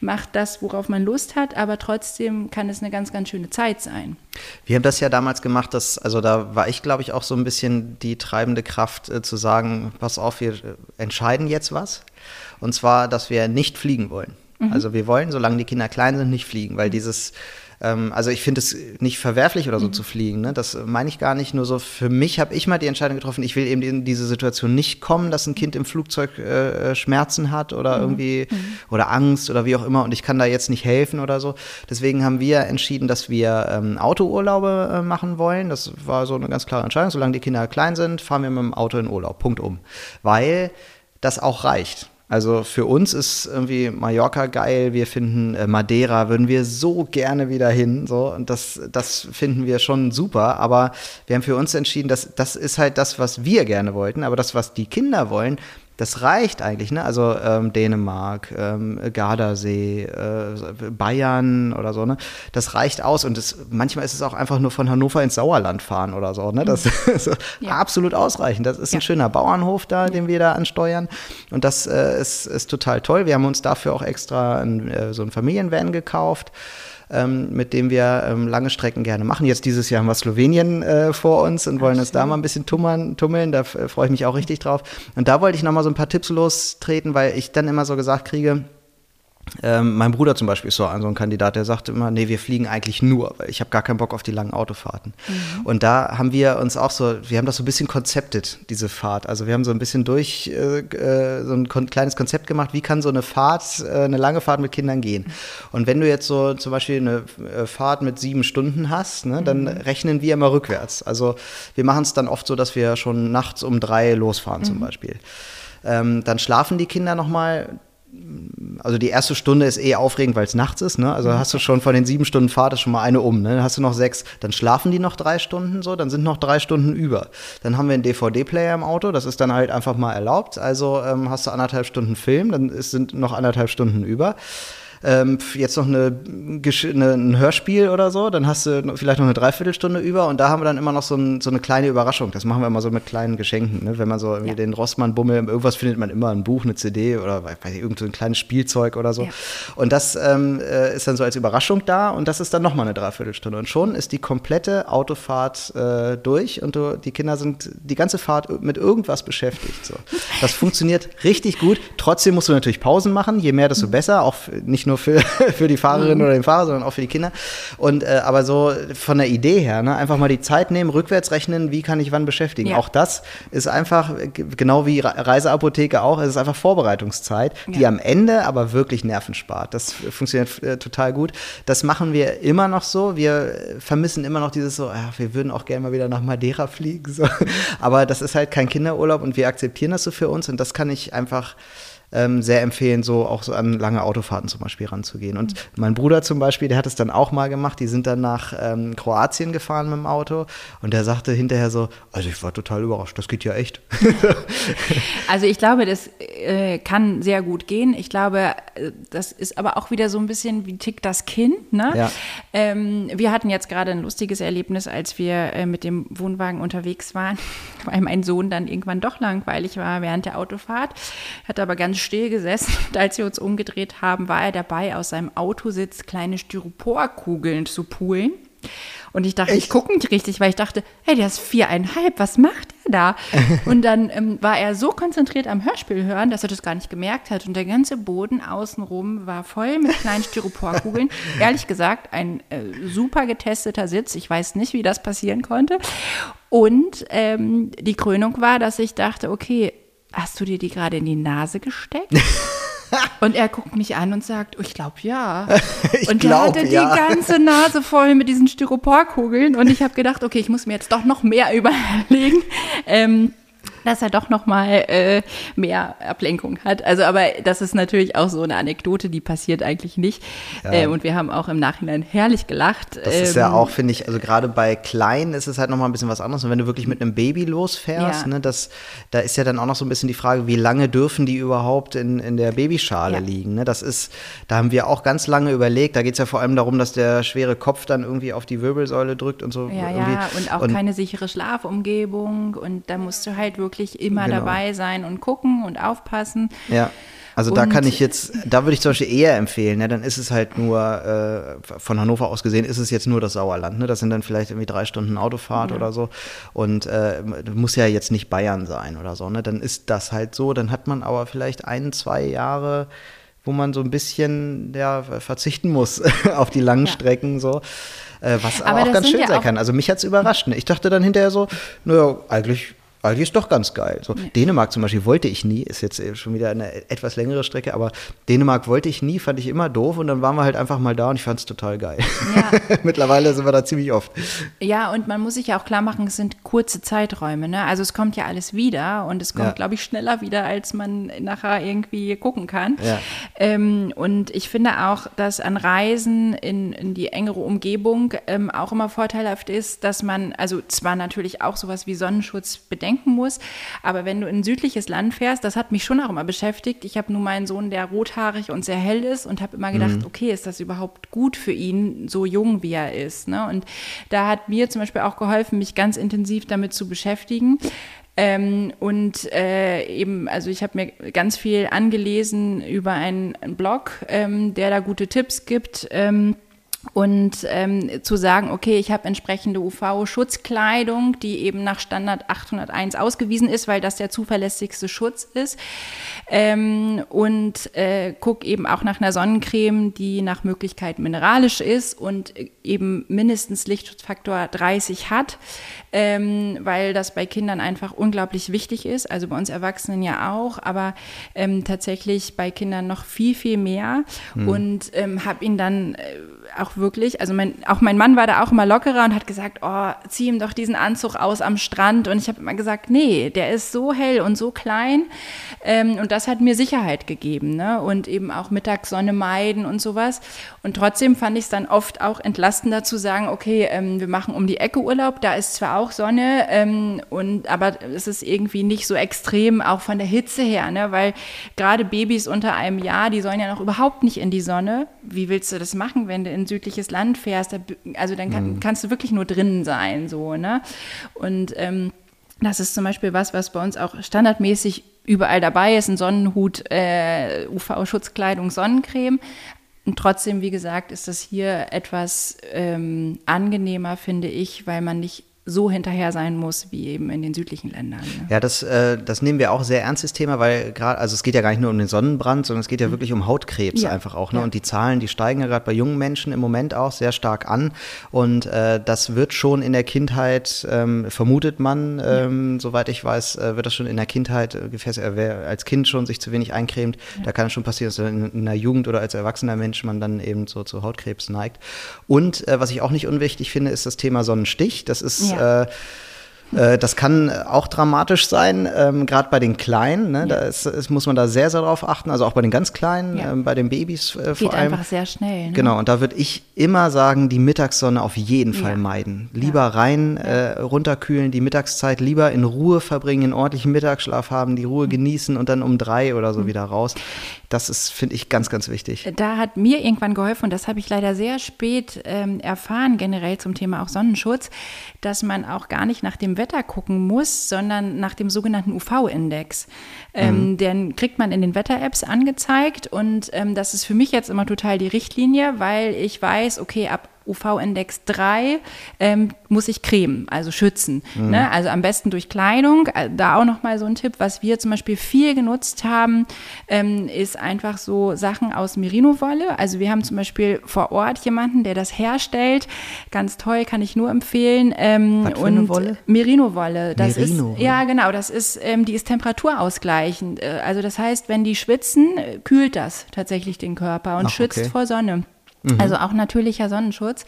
macht das, worauf man Lust hat, aber trotzdem kann es eine ganz, ganz schöne Zeit sein. Wir haben das ja damals gemacht, dass, also da war ich, glaube ich, auch so ein bisschen die treibende Kraft äh, zu sagen, pass auf, wir entscheiden jetzt was. Und zwar, dass wir nicht fliegen wollen. Mhm. Also wir wollen, solange die Kinder klein sind, nicht fliegen, weil dieses ähm, also ich finde es nicht verwerflich oder so mhm. zu fliegen. Ne? Das meine ich gar nicht. Nur so für mich habe ich mal die Entscheidung getroffen, ich will eben in diese Situation nicht kommen, dass ein Kind im Flugzeug äh, Schmerzen hat oder mhm. irgendwie mhm. oder Angst oder wie auch immer und ich kann da jetzt nicht helfen oder so. Deswegen haben wir entschieden, dass wir ähm, Autourlaube äh, machen wollen. Das war so eine ganz klare Entscheidung. Solange die Kinder klein sind, fahren wir mit dem Auto in Urlaub. Punkt um. Weil das auch reicht. Also für uns ist irgendwie Mallorca geil, wir finden äh, Madeira, würden wir so gerne wieder hin. So. Und das, das finden wir schon super. Aber wir haben für uns entschieden, dass das ist halt das, was wir gerne wollten. Aber das, was die Kinder wollen, das reicht eigentlich, ne? Also ähm, Dänemark, ähm, Gardasee, äh, Bayern oder so, ne? Das reicht aus und das, manchmal ist es auch einfach nur von Hannover ins Sauerland fahren oder so, ne? Das mhm. ist ja. absolut ausreichend. Das ist ein schöner Bauernhof da, den wir da ansteuern und das äh, ist, ist total toll. Wir haben uns dafür auch extra ein, äh, so ein Familienvan gekauft ähm, mit dem wir ähm, lange Strecken gerne machen. Jetzt dieses Jahr haben wir Slowenien äh, vor uns und wollen uns da mal ein bisschen tummern, tummeln. Da äh, freue ich mich auch richtig drauf. Und da wollte ich noch mal so ein paar Tipps lostreten, weil ich dann immer so gesagt kriege, ähm, mein Bruder zum Beispiel ist so ein, so ein Kandidat, der sagt immer, nee, wir fliegen eigentlich nur, weil ich habe gar keinen Bock auf die langen Autofahrten. Mhm. Und da haben wir uns auch so, wir haben das so ein bisschen konzeptet, diese Fahrt. Also wir haben so ein bisschen durch äh, äh so ein kon kleines Konzept gemacht, wie kann so eine Fahrt, äh, eine lange Fahrt mit Kindern gehen. Und wenn du jetzt so zum Beispiel eine äh, Fahrt mit sieben Stunden hast, ne, dann mhm. rechnen wir immer rückwärts. Also wir machen es dann oft so, dass wir schon nachts um drei losfahren mhm. zum Beispiel. Ähm, dann schlafen die Kinder noch mal also die erste Stunde ist eh aufregend, weil es nachts ist, ne? Also hast du schon von den sieben Stunden Fahrt ist schon mal eine um, ne? Dann hast du noch sechs, dann schlafen die noch drei Stunden so, dann sind noch drei Stunden über. Dann haben wir einen DVD-Player im Auto, das ist dann halt einfach mal erlaubt. Also ähm, hast du anderthalb Stunden Film, dann ist, sind noch anderthalb Stunden über ähm, jetzt noch eine, eine, ein Hörspiel oder so, dann hast du vielleicht noch eine Dreiviertelstunde über und da haben wir dann immer noch so, ein, so eine kleine Überraschung. Das machen wir immer so mit kleinen Geschenken. Ne? Wenn man so ja. den Rossmann bummel, irgendwas findet man immer ein Buch, eine CD oder weiß ich, irgend so ein kleines Spielzeug oder so. Ja. Und das ähm, äh, ist dann so als Überraschung da und das ist dann nochmal eine Dreiviertelstunde. Und schon ist die komplette Autofahrt äh, durch und du, die Kinder sind die ganze Fahrt mit irgendwas beschäftigt. So. Das funktioniert richtig gut. Trotzdem musst du natürlich Pausen machen. Je mehr, desto mhm. besser. Auch nicht nur für, für die Fahrerin mhm. oder den Fahrer, sondern auch für die Kinder. Und äh, aber so von der Idee her, ne, einfach mal die Zeit nehmen, rückwärts rechnen, wie kann ich wann beschäftigen. Ja. Auch das ist einfach, genau wie Reiseapotheke auch, es ist einfach Vorbereitungszeit, die ja. am Ende aber wirklich Nerven spart. Das funktioniert äh, total gut. Das machen wir immer noch so. Wir vermissen immer noch dieses so, ja, wir würden auch gerne mal wieder nach Madeira fliegen. So. Aber das ist halt kein Kinderurlaub und wir akzeptieren das so für uns und das kann ich einfach ähm, sehr empfehlen, so auch so an lange Autofahrten zum Beispiel ranzugehen. Und mhm. mein Bruder zum Beispiel, der hat es dann auch mal gemacht. Die sind dann nach ähm, Kroatien gefahren mit dem Auto und der sagte hinterher so, also ich war total überrascht, das geht ja echt. also ich glaube, das äh, kann sehr gut gehen. Ich glaube, äh, das ist aber auch wieder so ein bisschen wie tickt das Kind. Ne? Ja. Ähm, wir hatten jetzt gerade ein lustiges Erlebnis, als wir äh, mit dem Wohnwagen unterwegs waren, weil mein Sohn dann irgendwann doch langweilig war während der Autofahrt, hat aber ganz still gesessen und als wir uns umgedreht haben, war er dabei, aus seinem Autositz kleine Styroporkugeln zu poolen. Und ich dachte, Echt? ich gucke nicht richtig, weil ich dachte, hey, der ist viereinhalb, was macht er da? und dann ähm, war er so konzentriert am Hörspiel hören, dass er das gar nicht gemerkt hat. Und der ganze Boden außenrum war voll mit kleinen Styroporkugeln. Ehrlich gesagt, ein äh, super getesteter Sitz. Ich weiß nicht, wie das passieren konnte. Und ähm, die Krönung war, dass ich dachte, okay, hast du dir die gerade in die Nase gesteckt? Und er guckt mich an und sagt, oh, ich glaube ja. ich und er hatte ja. die ganze Nase voll mit diesen Styroporkugeln. Und ich habe gedacht, okay, ich muss mir jetzt doch noch mehr überlegen. Ähm, dass er doch noch mal äh, mehr Ablenkung hat. Also, aber das ist natürlich auch so eine Anekdote, die passiert eigentlich nicht. Ja. Äh, und wir haben auch im Nachhinein herrlich gelacht. Das ähm, ist ja ähm, auch, finde ich, also gerade bei Kleinen ist es halt noch mal ein bisschen was anderes. Und wenn du wirklich mit einem Baby losfährst, ja. ne, das, da ist ja dann auch noch so ein bisschen die Frage, wie lange dürfen die überhaupt in, in der Babyschale ja. liegen? Ne? Das ist, da haben wir auch ganz lange überlegt. Da geht es ja vor allem darum, dass der schwere Kopf dann irgendwie auf die Wirbelsäule drückt und so. Ja, ja, und auch und, keine sichere Schlafumgebung. Und da musst du halt wirklich wirklich immer genau. dabei sein und gucken und aufpassen. Ja. Also und da kann ich jetzt, da würde ich zum Beispiel eher empfehlen, ne? dann ist es halt nur, äh, von Hannover aus gesehen, ist es jetzt nur das Sauerland. Ne? Das sind dann vielleicht irgendwie drei Stunden Autofahrt ja. oder so. Und äh, muss ja jetzt nicht Bayern sein oder so. Ne? Dann ist das halt so. Dann hat man aber vielleicht ein, zwei Jahre, wo man so ein bisschen ja, verzichten muss auf die langen ja. Strecken. So. Äh, was aber, aber auch ganz schön ja sein kann. Also mich hat es überrascht. Ne? Ich dachte dann hinterher so, naja, eigentlich weil die ist doch ganz geil. So, ja. Dänemark zum Beispiel wollte ich nie, ist jetzt schon wieder eine etwas längere Strecke, aber Dänemark wollte ich nie, fand ich immer doof und dann waren wir halt einfach mal da und ich fand es total geil. Ja. Mittlerweile sind wir da ziemlich oft. Ja, und man muss sich ja auch klar machen, es sind kurze Zeiträume. Ne? Also es kommt ja alles wieder und es kommt, ja. glaube ich, schneller wieder, als man nachher irgendwie gucken kann. Ähm, und ich finde auch, dass an Reisen in, in die engere Umgebung ähm, auch immer vorteilhaft ist, dass man, also zwar natürlich auch sowas wie Sonnenschutz bedenkt, denken muss. Aber wenn du in ein südliches Land fährst, das hat mich schon auch immer beschäftigt. Ich habe nun meinen Sohn, der rothaarig und sehr hell ist und habe immer gedacht, mhm. okay, ist das überhaupt gut für ihn, so jung wie er ist? Ne? Und da hat mir zum Beispiel auch geholfen, mich ganz intensiv damit zu beschäftigen. Ähm, und äh, eben, also ich habe mir ganz viel angelesen über einen, einen Blog, ähm, der da gute Tipps gibt. Ähm, und ähm, zu sagen, okay, ich habe entsprechende UV-Schutzkleidung, die eben nach Standard 801 ausgewiesen ist, weil das der zuverlässigste Schutz ist. Ähm, und äh, guck eben auch nach einer Sonnencreme, die nach Möglichkeit mineralisch ist und eben mindestens Lichtschutzfaktor 30 hat, ähm, weil das bei Kindern einfach unglaublich wichtig ist. Also bei uns Erwachsenen ja auch, aber ähm, tatsächlich bei Kindern noch viel, viel mehr. Mhm. Und ähm, habe ihn dann äh, auch wirklich, also mein, auch mein Mann war da auch immer lockerer und hat gesagt, oh, zieh ihm doch diesen Anzug aus am Strand. Und ich habe immer gesagt, nee, der ist so hell und so klein. Ähm, und das hat mir Sicherheit gegeben. Ne? Und eben auch Mittagssonne meiden und sowas. Und trotzdem fand ich es dann oft auch entlastender zu sagen, okay, ähm, wir machen um die Ecke Urlaub, da ist zwar auch Sonne, ähm, und, aber es ist irgendwie nicht so extrem, auch von der Hitze her, ne? weil gerade Babys unter einem Jahr, die sollen ja noch überhaupt nicht in die Sonne. Wie willst du das machen, wenn du in südliches Land fährst, da, also dann kann, mhm. kannst du wirklich nur drinnen sein, so, ne? Und ähm, das ist zum Beispiel was, was bei uns auch standardmäßig überall dabei ist, ein Sonnenhut, äh, UV-Schutzkleidung, Sonnencreme. Und trotzdem, wie gesagt, ist das hier etwas ähm, angenehmer, finde ich, weil man nicht so hinterher sein muss wie eben in den südlichen Ländern. Ne? Ja, das, äh, das nehmen wir auch sehr ernstes Thema, weil gerade, also es geht ja gar nicht nur um den Sonnenbrand, sondern es geht ja mhm. wirklich um Hautkrebs ja. einfach auch. Ne? Ja. Und die Zahlen, die steigen ja gerade bei jungen Menschen im Moment auch sehr stark an. Und äh, das wird schon in der Kindheit, ähm, vermutet man, ähm, ja. soweit ich weiß, äh, wird das schon in der Kindheit, äh, wer als Kind schon sich zu wenig eincremt, da kann es schon passieren, dass in, in der Jugend oder als erwachsener Mensch man dann eben so zu Hautkrebs neigt. Und äh, was ich auch nicht unwichtig finde, ist das Thema Sonnenstich. Das ist äh, Äh, das kann auch dramatisch sein, ähm, gerade bei den Kleinen. Ne? Ja. Da ist, ist, muss man da sehr, sehr drauf achten. Also auch bei den ganz Kleinen, ja. ähm, bei den Babys äh, vor Geht allem. einfach sehr schnell. Ne? Genau, und da würde ich immer sagen, die Mittagssonne auf jeden Fall ja. meiden. Lieber rein, äh, runterkühlen, die Mittagszeit lieber in Ruhe verbringen, einen ordentlichen Mittagsschlaf haben, die Ruhe mhm. genießen und dann um drei oder so mhm. wieder raus. Das ist, finde ich, ganz, ganz wichtig. Da hat mir irgendwann geholfen, und das habe ich leider sehr spät ähm, erfahren, generell zum Thema auch Sonnenschutz, dass man auch gar nicht nach dem Wetter gucken muss, sondern nach dem sogenannten UV-Index. Ähm, mhm. Den kriegt man in den Wetter-Apps angezeigt und ähm, das ist für mich jetzt immer total die Richtlinie, weil ich weiß, okay, ab UV-Index 3 ähm, muss ich cremen, also schützen. Mhm. Ne? Also am besten durch Kleidung. Äh, da auch nochmal so ein Tipp, was wir zum Beispiel viel genutzt haben, ähm, ist einfach so Sachen aus Merino-Wolle. Also wir haben zum Beispiel vor Ort jemanden, der das herstellt. Ganz toll, kann ich nur empfehlen. Ähm, was für und eine Wolle? Merino-Wolle. Das Merino ist, ja genau, das ist, ähm, die ist temperaurausgleichend. Äh, also das heißt, wenn die schwitzen, kühlt das tatsächlich den Körper und Ach, schützt okay. vor Sonne. Mhm. Also auch natürlicher Sonnenschutz.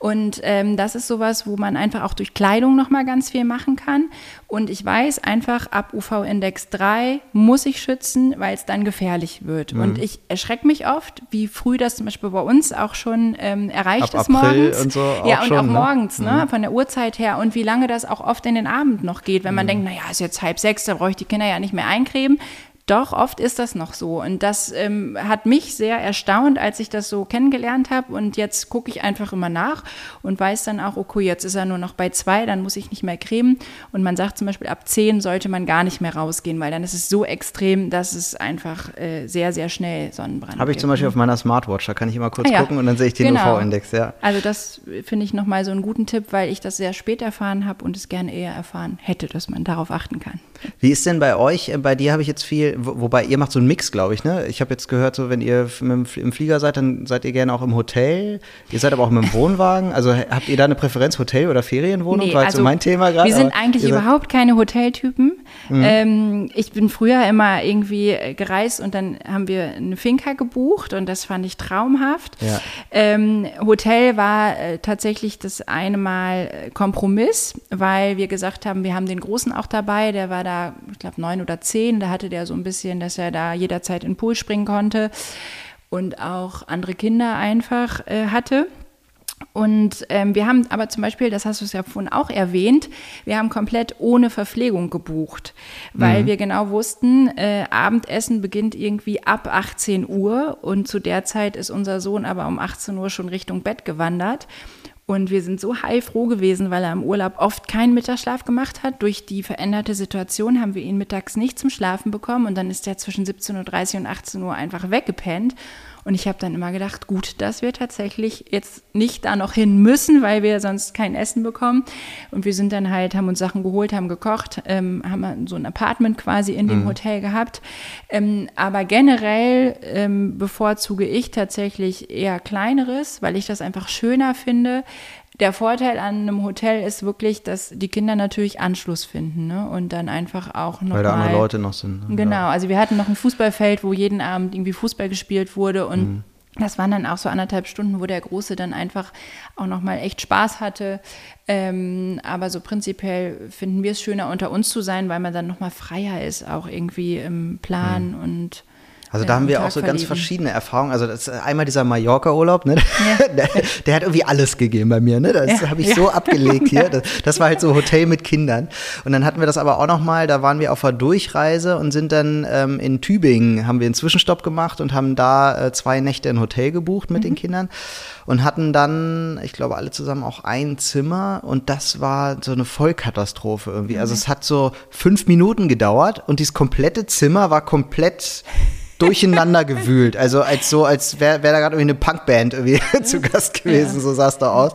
Und ähm, das ist sowas, wo man einfach auch durch Kleidung nochmal ganz viel machen kann. Und ich weiß einfach, ab UV-Index 3 muss ich schützen, weil es dann gefährlich wird. Mhm. Und ich erschrecke mich oft, wie früh das zum Beispiel bei uns auch schon ähm, erreicht ab ist April morgens. Und so ja, und schon, auch ne? morgens, ne? Mhm. von der Uhrzeit her. Und wie lange das auch oft in den Abend noch geht, wenn man mhm. denkt, naja, ist jetzt halb sechs, da brauche ich die Kinder ja nicht mehr eincremen. Doch, oft ist das noch so. Und das ähm, hat mich sehr erstaunt, als ich das so kennengelernt habe. Und jetzt gucke ich einfach immer nach und weiß dann auch, okay, jetzt ist er nur noch bei zwei, dann muss ich nicht mehr cremen. Und man sagt zum Beispiel, ab zehn sollte man gar nicht mehr rausgehen, weil dann ist es so extrem, dass es einfach äh, sehr, sehr schnell Sonnenbrand Habe ich gibt. zum Beispiel auf meiner Smartwatch, da kann ich immer kurz ah, ja. gucken und dann sehe ich den genau. UV-Index, ja. Also das finde ich nochmal so einen guten Tipp, weil ich das sehr spät erfahren habe und es gerne eher erfahren hätte, dass man darauf achten kann. Wie ist denn bei euch? Bei dir habe ich jetzt viel, wobei ihr macht so einen Mix, glaube ich, ne? Ich habe jetzt gehört, so wenn ihr im Flieger seid, dann seid ihr gerne auch im Hotel. Ihr seid aber auch mit dem Wohnwagen. Also habt ihr da eine Präferenz, Hotel oder Ferienwohnung? Nee, War also so mein Thema gerade. Wir sind eigentlich überhaupt keine Hoteltypen. Mhm. Ähm, ich bin früher immer irgendwie gereist und dann haben wir eine Finca gebucht und das fand ich traumhaft. Ja. Ähm, Hotel war äh, tatsächlich das eine Mal Kompromiss, weil wir gesagt haben, wir haben den Großen auch dabei, der war da, ich glaube, neun oder zehn, da hatte der so ein bisschen, dass er da jederzeit in den Pool springen konnte und auch andere Kinder einfach äh, hatte. Und ähm, wir haben aber zum Beispiel, das hast du es ja vorhin auch erwähnt, wir haben komplett ohne Verpflegung gebucht, weil mhm. wir genau wussten, äh, Abendessen beginnt irgendwie ab 18 Uhr und zu der Zeit ist unser Sohn aber um 18 Uhr schon Richtung Bett gewandert. Und wir sind so heilfroh gewesen, weil er im Urlaub oft keinen Mittagsschlaf gemacht hat. Durch die veränderte Situation haben wir ihn mittags nicht zum Schlafen bekommen und dann ist er zwischen 17.30 Uhr und 18 Uhr einfach weggepennt. Und ich habe dann immer gedacht, gut, dass wir tatsächlich jetzt nicht da noch hin müssen, weil wir sonst kein Essen bekommen. Und wir sind dann halt, haben uns Sachen geholt, haben gekocht, ähm, haben so ein Apartment quasi in dem mhm. Hotel gehabt. Ähm, aber generell ähm, bevorzuge ich tatsächlich eher kleineres, weil ich das einfach schöner finde. Der Vorteil an einem Hotel ist wirklich, dass die Kinder natürlich Anschluss finden ne? und dann einfach auch noch. Weil da andere Leute noch sind. Ne? Genau, also wir hatten noch ein Fußballfeld, wo jeden Abend irgendwie Fußball gespielt wurde und mhm. Das waren dann auch so anderthalb Stunden, wo der Große dann einfach auch nochmal echt Spaß hatte. Ähm, aber so prinzipiell finden wir es schöner, unter uns zu sein, weil man dann nochmal freier ist, auch irgendwie im Plan mhm. und also da haben wir auch so verlieben. ganz verschiedene Erfahrungen. Also das, einmal dieser Mallorca-Urlaub, ne? Ja. der, der, hat irgendwie alles gegeben bei mir. Ne? Das ja, habe ich ja. so abgelegt hier. Das, das, war halt so Hotel mit Kindern. Und dann hatten wir das aber auch noch mal. Da waren wir auf einer Durchreise und sind dann ähm, in Tübingen haben wir einen Zwischenstopp gemacht und haben da äh, zwei Nächte ein Hotel gebucht mit mhm. den Kindern und hatten dann, ich glaube, alle zusammen auch ein Zimmer und das war so eine Vollkatastrophe irgendwie. Also mhm. Also es hat so fünf Minuten gedauert und dieses komplette Zimmer war komplett durcheinander gewühlt. Also als so, als wäre wär da gerade irgendwie eine Punkband irgendwie zu Gast gewesen, ja. so sah es da aus.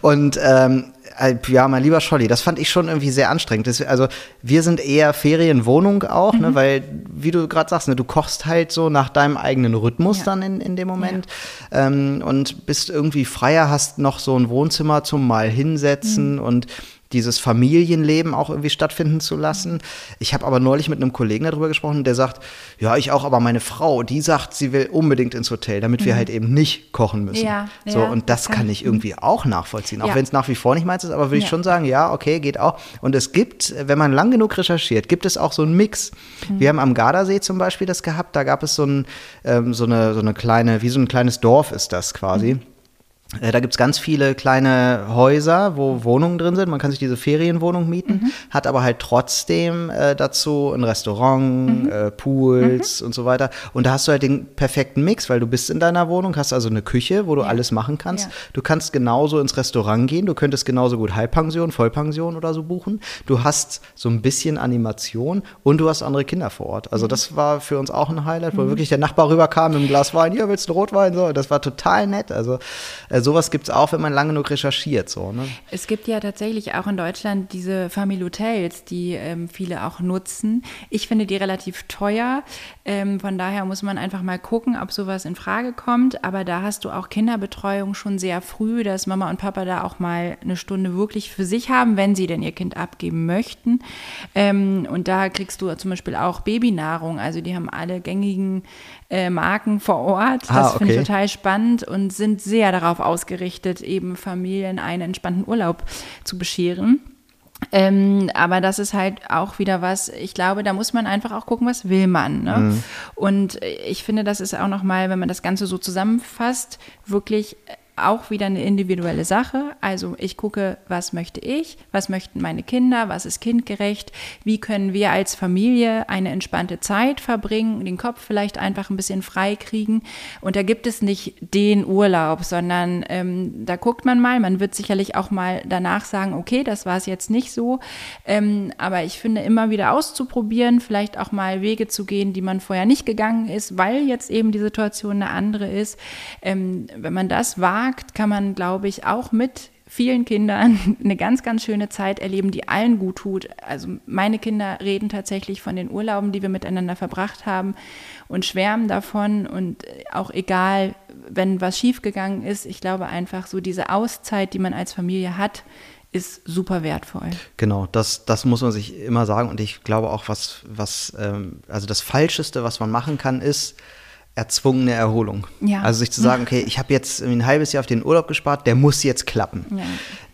Und ähm, äh, ja, mein lieber Scholli, das fand ich schon irgendwie sehr anstrengend. Das, also wir sind eher Ferienwohnung auch, ne, mhm. ne, weil, wie du gerade sagst, ne, du kochst halt so nach deinem eigenen Rhythmus ja. dann in, in dem Moment ja. ähm, und bist irgendwie freier, hast noch so ein Wohnzimmer zum Mal hinsetzen mhm. und dieses Familienleben auch irgendwie stattfinden zu lassen. Ich habe aber neulich mit einem Kollegen darüber gesprochen, der sagt, ja, ich auch, aber meine Frau, die sagt, sie will unbedingt ins Hotel, damit wir mhm. halt eben nicht kochen müssen. Ja, so, ja, und das, kann, kann ich irgendwie auch nachvollziehen, auch ja. wenn es nach wie vor nicht meins ist, aber würde ich schon sagen, ja, okay, geht auch. Und es gibt, wenn man lang genug recherchiert, gibt es auch so einen Mix. Mhm. Wir haben am Gardasee zum Beispiel das gehabt, da gab es so, ein, ähm, so, eine, so eine kleine, wie so ein kleines Dorf ist das quasi. Mhm da gibt es ganz viele kleine Häuser, wo Wohnungen drin sind. Man kann sich diese Ferienwohnung mieten, mhm. hat aber halt trotzdem äh, dazu ein Restaurant, mhm. äh, Pools mhm. und so weiter. Und da hast du halt den perfekten Mix, weil du bist in deiner Wohnung, hast also eine Küche, wo du ja. alles machen kannst. Ja. Du kannst genauso ins Restaurant gehen, du könntest genauso gut Halbpension, Vollpension oder so buchen. Du hast so ein bisschen Animation und du hast andere Kinder vor Ort. Also mhm. das war für uns auch ein Highlight, wo mhm. wirklich der Nachbar rüberkam mit einem Glas Wein, hier willst du Rotwein? So, das war total nett. Also äh, sowas gibt es auch, wenn man lange genug recherchiert. So, ne? Es gibt ja tatsächlich auch in Deutschland diese Family Hotels, die ähm, viele auch nutzen. Ich finde die relativ teuer. Ähm, von daher muss man einfach mal gucken, ob sowas in Frage kommt. Aber da hast du auch Kinderbetreuung schon sehr früh, dass Mama und Papa da auch mal eine Stunde wirklich für sich haben, wenn sie denn ihr Kind abgeben möchten. Ähm, und da kriegst du zum Beispiel auch Babynahrung. Also die haben alle gängigen äh, Marken vor Ort. Das ah, okay. finde ich total spannend und sind sehr darauf ausgerichtet, eben Familien einen entspannten Urlaub zu bescheren. Ähm, aber das ist halt auch wieder was, ich glaube, da muss man einfach auch gucken, was will man. Ne? Mhm. Und ich finde, das ist auch nochmal, wenn man das Ganze so zusammenfasst, wirklich auch wieder eine individuelle Sache. Also ich gucke, was möchte ich, was möchten meine Kinder, was ist kindgerecht, wie können wir als Familie eine entspannte Zeit verbringen, den Kopf vielleicht einfach ein bisschen frei kriegen. Und da gibt es nicht den Urlaub, sondern ähm, da guckt man mal, man wird sicherlich auch mal danach sagen, okay, das war es jetzt nicht so. Ähm, aber ich finde immer wieder auszuprobieren, vielleicht auch mal Wege zu gehen, die man vorher nicht gegangen ist, weil jetzt eben die Situation eine andere ist. Ähm, wenn man das wagt, Markt kann man, glaube ich, auch mit vielen Kindern eine ganz, ganz schöne Zeit erleben, die allen gut tut. Also meine Kinder reden tatsächlich von den Urlauben, die wir miteinander verbracht haben und schwärmen davon und auch egal, wenn was schiefgegangen ist, ich glaube einfach so diese Auszeit, die man als Familie hat, ist super wertvoll. Genau, das, das muss man sich immer sagen und ich glaube auch, was, was ähm, also das Falscheste, was man machen kann, ist, erzwungene Erholung. Ja. Also sich zu sagen, okay, ich habe jetzt ein halbes Jahr auf den Urlaub gespart, der muss jetzt klappen. Ja.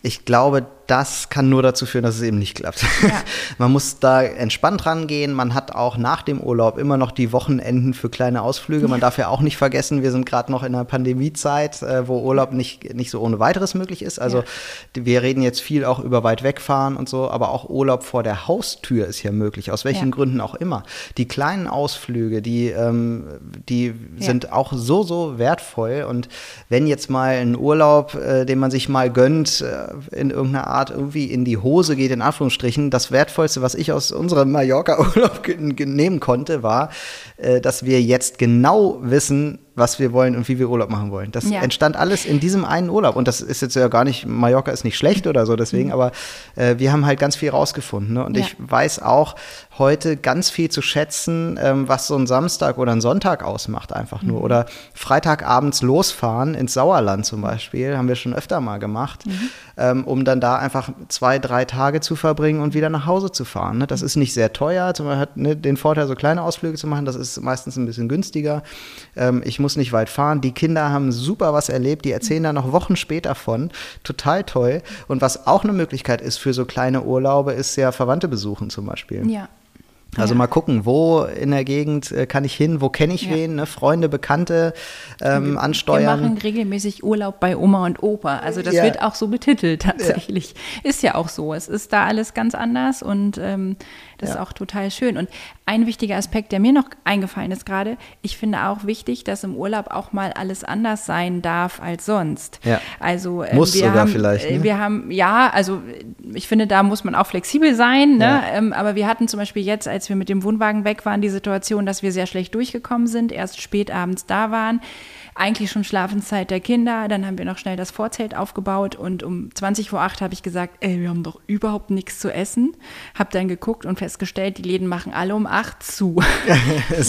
Ich glaube, das kann nur dazu führen, dass es eben nicht klappt. Ja. Man muss da entspannt rangehen. Man hat auch nach dem Urlaub immer noch die Wochenenden für kleine Ausflüge. Man darf ja auch nicht vergessen, wir sind gerade noch in einer Pandemiezeit, äh, wo Urlaub nicht, nicht so ohne weiteres möglich ist. Also ja. wir reden jetzt viel auch über weit wegfahren und so, aber auch Urlaub vor der Haustür ist ja möglich, aus welchen ja. Gründen auch immer. Die kleinen Ausflüge, die, ähm, die sind auch so, so wertvoll. Und wenn jetzt mal ein Urlaub, äh, den man sich mal gönnt, äh, in irgendeiner Art Art irgendwie in die Hose geht, in Anführungsstrichen. Das Wertvollste, was ich aus unserem Mallorca-Urlaub nehmen konnte, war, äh, dass wir jetzt genau wissen, was wir wollen und wie wir Urlaub machen wollen. Das ja. entstand alles in diesem einen Urlaub. Und das ist jetzt ja gar nicht, Mallorca ist nicht schlecht oder so, deswegen, mhm. aber äh, wir haben halt ganz viel rausgefunden. Ne? Und ja. ich weiß auch heute ganz viel zu schätzen, ähm, was so ein Samstag oder ein Sonntag ausmacht, einfach nur. Mhm. Oder Freitagabends losfahren ins Sauerland zum Beispiel, haben wir schon öfter mal gemacht, mhm. ähm, um dann da einfach zwei, drei Tage zu verbringen und wieder nach Hause zu fahren. Ne? Das mhm. ist nicht sehr teuer, man hat ne, den Vorteil, so kleine Ausflüge zu machen, das ist meistens ein bisschen günstiger. Ähm, ich muss nicht weit fahren. Die Kinder haben super was erlebt, die erzählen da noch Wochen später von. Total toll. Und was auch eine Möglichkeit ist für so kleine Urlaube, ist ja Verwandte besuchen zum Beispiel. Ja. Also ja. mal gucken, wo in der Gegend äh, kann ich hin, wo kenne ich ja. wen, ne? Freunde, Bekannte ähm, ansteuern. Wir machen regelmäßig Urlaub bei Oma und Opa. Also das ja. wird auch so betitelt tatsächlich. Ist ja auch so. Es ist da alles ganz anders und ähm, das ist auch total schön. Und ein wichtiger Aspekt, der mir noch eingefallen ist gerade, ich finde auch wichtig, dass im Urlaub auch mal alles anders sein darf als sonst. Ja. Also äh, muss wir sogar haben, vielleicht. Ne? Wir haben, ja, also ich finde, da muss man auch flexibel sein. Ne? Ähm, aber wir hatten zum Beispiel jetzt, als wir mit dem Wohnwagen weg waren, die Situation, dass wir sehr schlecht durchgekommen sind, erst spät abends da waren eigentlich schon Schlafenszeit der Kinder. Dann haben wir noch schnell das Vorzelt aufgebaut und um 20 vor 8 habe ich gesagt, ey, wir haben doch überhaupt nichts zu essen. Hab dann geguckt und festgestellt, die Läden machen alle um 8 zu.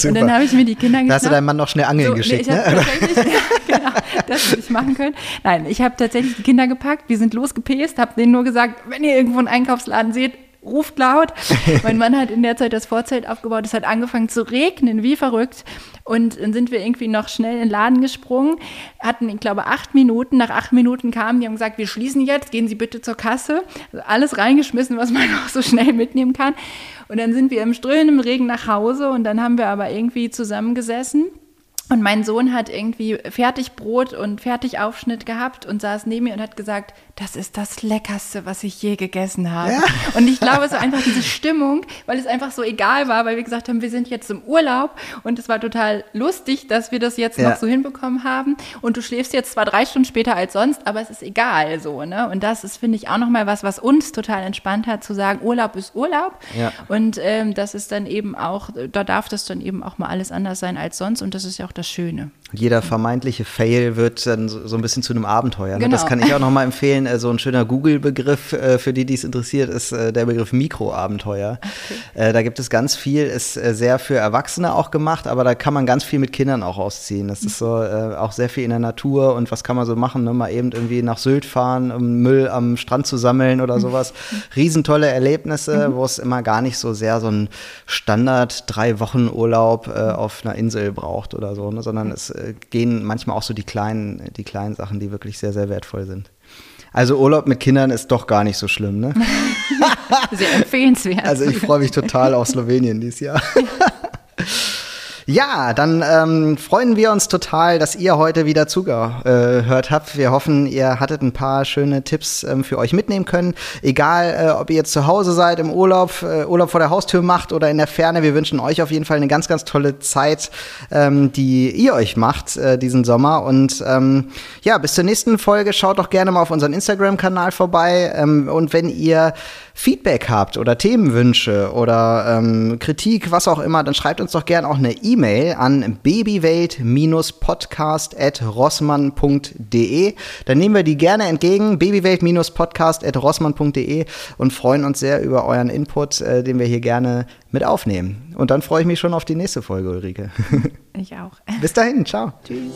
und dann habe ich mir die Kinder gesagt. Da hast du deinen Mann noch schnell angeln so, geschickt, nee, ne? genau, das würde ich machen können. Nein, ich habe tatsächlich die Kinder gepackt, wir sind losgepäst, habe denen nur gesagt, wenn ihr irgendwo einen Einkaufsladen seht, ruft laut. mein Mann hat in der Zeit das Vorzelt aufgebaut, es hat angefangen zu regnen, wie verrückt. Und dann sind wir irgendwie noch schnell in den Laden gesprungen, hatten, ich glaube, acht Minuten. Nach acht Minuten kamen die haben gesagt, wir schließen jetzt, gehen Sie bitte zur Kasse. Also alles reingeschmissen, was man auch so schnell mitnehmen kann. Und dann sind wir im strömenden Regen nach Hause und dann haben wir aber irgendwie zusammengesessen und mein Sohn hat irgendwie Fertigbrot und Fertigaufschnitt gehabt und saß neben mir und hat gesagt, das ist das Leckerste, was ich je gegessen habe. Ja. Und ich glaube, war einfach diese Stimmung, weil es einfach so egal war, weil wir gesagt haben, wir sind jetzt im Urlaub und es war total lustig, dass wir das jetzt ja. noch so hinbekommen haben. Und du schläfst jetzt zwar drei Stunden später als sonst, aber es ist egal so. Ne? Und das ist, finde ich, auch nochmal was, was uns total entspannt hat, zu sagen, Urlaub ist Urlaub. Ja. Und ähm, das ist dann eben auch, da darf das dann eben auch mal alles anders sein als sonst. Und das ist ja auch das Schöne. Jeder vermeintliche Fail wird dann so, so ein bisschen zu einem Abenteuer. Ne? Genau. Das kann ich auch nochmal empfehlen. Äh, so ein schöner Google-Begriff äh, für die, die es interessiert, ist äh, der Begriff Mikroabenteuer. Okay. Da gibt es ganz viel, ist sehr für Erwachsene auch gemacht, aber da kann man ganz viel mit Kindern auch ausziehen. Das ist so auch sehr viel in der Natur und was kann man so machen? Ne? Mal eben irgendwie nach Sylt fahren, um Müll am Strand zu sammeln oder sowas. Riesentolle Erlebnisse, mhm. wo es immer gar nicht so sehr so ein Standard drei Wochen Urlaub auf einer Insel braucht oder so, ne? sondern es gehen manchmal auch so die kleinen, die kleinen Sachen, die wirklich sehr, sehr wertvoll sind. Also Urlaub mit Kindern ist doch gar nicht so schlimm, ne? sehr empfehlenswert. Also ich freue mich total auf Slowenien dieses Jahr. Ja, dann ähm, freuen wir uns total, dass ihr heute wieder zugehört habt. Wir hoffen, ihr hattet ein paar schöne Tipps ähm, für euch mitnehmen können. Egal, äh, ob ihr jetzt zu Hause seid, im Urlaub, äh, Urlaub vor der Haustür macht oder in der Ferne. Wir wünschen euch auf jeden Fall eine ganz, ganz tolle Zeit, ähm, die ihr euch macht äh, diesen Sommer. Und ähm, ja, bis zur nächsten Folge. Schaut doch gerne mal auf unseren Instagram-Kanal vorbei. Ähm, und wenn ihr Feedback habt oder Themenwünsche oder ähm, Kritik, was auch immer, dann schreibt uns doch gerne auch eine E-Mail an babywelt-podcast.rossmann.de. Dann nehmen wir die gerne entgegen, babywelt-podcast.rossmann.de und freuen uns sehr über euren Input, äh, den wir hier gerne mit aufnehmen. Und dann freue ich mich schon auf die nächste Folge, Ulrike. Ich auch. Bis dahin, ciao. Tschüss.